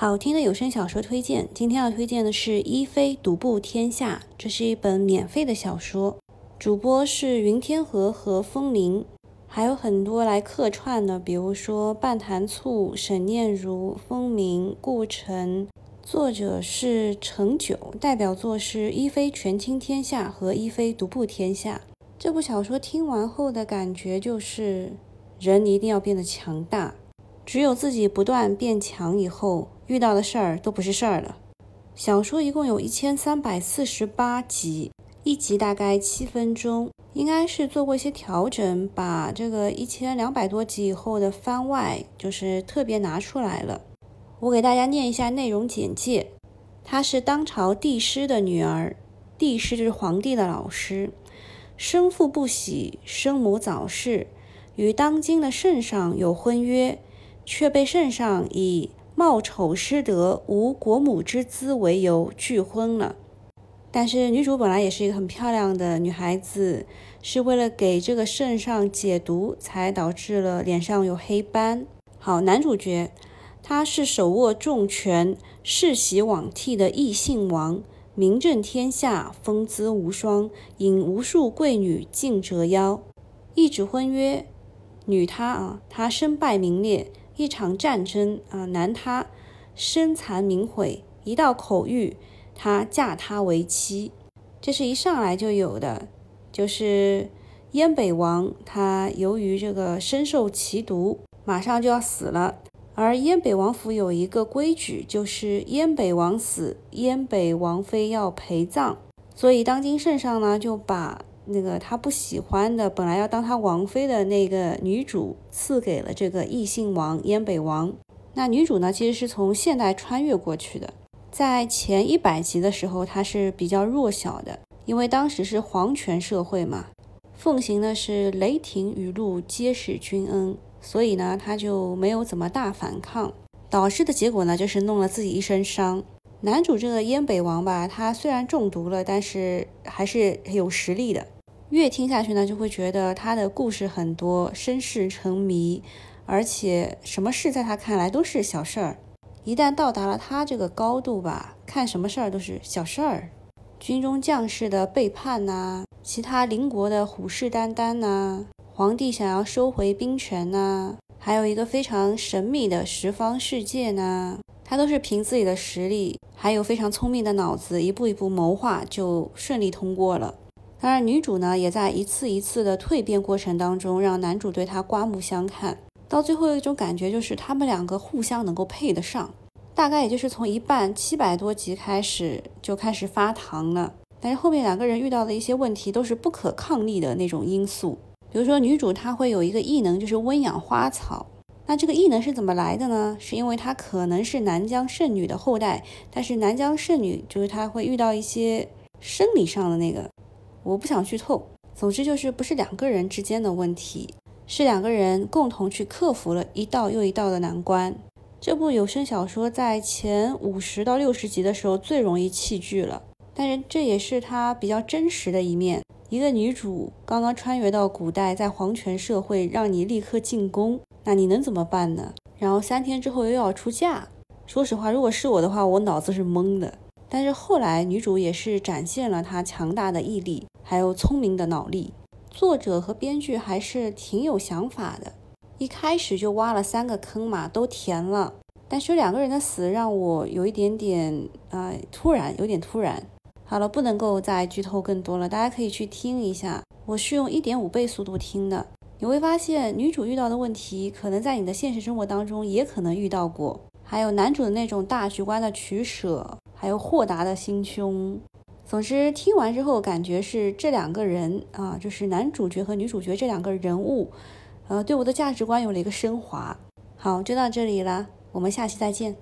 好听的有声小说推荐，今天要推荐的是《一飞独步天下》，这是一本免费的小说，主播是云天河和风铃，还有很多来客串的，比如说半坛醋、沈念如、风鸣、顾城，作者是程九，代表作是《一飞权倾天下》和《一飞独步天下》。这部小说听完后的感觉就是，人一定要变得强大。只有自己不断变强以后，遇到的事儿都不是事儿了。小说一共有一千三百四十八集，一集大概七分钟，应该是做过一些调整，把这个一千两百多集以后的番外就是特别拿出来了。我给大家念一下内容简介：她是当朝帝师的女儿，帝师就是皇帝的老师，生父不喜，生母早逝，与当今的圣上有婚约。却被圣上以貌丑失德、无国母之姿为由拒婚了。但是女主本来也是一个很漂亮的女孩子，是为了给这个圣上解毒，才导致了脸上有黑斑。好，男主角他是手握重权、世袭罔替的异姓王，名震天下，风姿无双，引无数贵女竞折腰。一纸婚约，女他啊，他身败名裂。一场战争啊，男他身残名毁；一道口谕，他嫁他为妻。这是一上来就有的，就是燕北王他由于这个身受奇毒，马上就要死了。而燕北王府有一个规矩，就是燕北王死，燕北王妃要陪葬。所以当今圣上呢，就把。那个他不喜欢的，本来要当他王妃的那个女主，赐给了这个异姓王燕北王。那女主呢，其实是从现代穿越过去的。在前一百集的时候，她是比较弱小的，因为当时是皇权社会嘛，奉行的是雷霆雨露皆是君恩，所以呢，她就没有怎么大反抗，导致的结果呢，就是弄了自己一身伤。男主这个燕北王吧，他虽然中毒了，但是还是有实力的。越听下去呢，就会觉得他的故事很多，身世成谜，而且什么事在他看来都是小事儿。一旦到达了他这个高度吧，看什么事儿都是小事儿。军中将士的背叛呐，其他邻国的虎视眈眈呐，皇帝想要收回兵权呐，还有一个非常神秘的十方世界呐，他都是凭自己的实力，还有非常聪明的脑子，一步一步谋划，就顺利通过了。当然，女主呢也在一次一次的蜕变过程当中，让男主对她刮目相看。到最后有一种感觉，就是他们两个互相能够配得上。大概也就是从一半七百多集开始就开始发糖了。但是后面两个人遇到的一些问题都是不可抗力的那种因素。比如说女主她会有一个异能，就是温养花草。那这个异能是怎么来的呢？是因为她可能是南疆圣女的后代，但是南疆圣女就是她会遇到一些生理上的那个。我不想剧透，总之就是不是两个人之间的问题，是两个人共同去克服了一道又一道的难关。这部有声小说在前五十到六十集的时候最容易弃剧了，但是这也是它比较真实的一面。一个女主刚刚穿越到古代，在皇权社会，让你立刻进宫，那你能怎么办呢？然后三天之后又要出嫁，说实话，如果是我的话，我脑子是懵的。但是后来女主也是展现了她强大的毅力。还有聪明的脑力，作者和编剧还是挺有想法的。一开始就挖了三个坑嘛，都填了。但是两个人的死让我有一点点啊，突然有点突然。好了，不能够再剧透更多了，大家可以去听一下。我是用一点五倍速度听的，你会发现女主遇到的问题，可能在你的现实生活当中也可能遇到过。还有男主的那种大局观的取舍，还有豁达的心胸。总之，听完之后感觉是这两个人啊，就是男主角和女主角这两个人物，呃，对我的价值观有了一个升华。好，就到这里了，我们下期再见。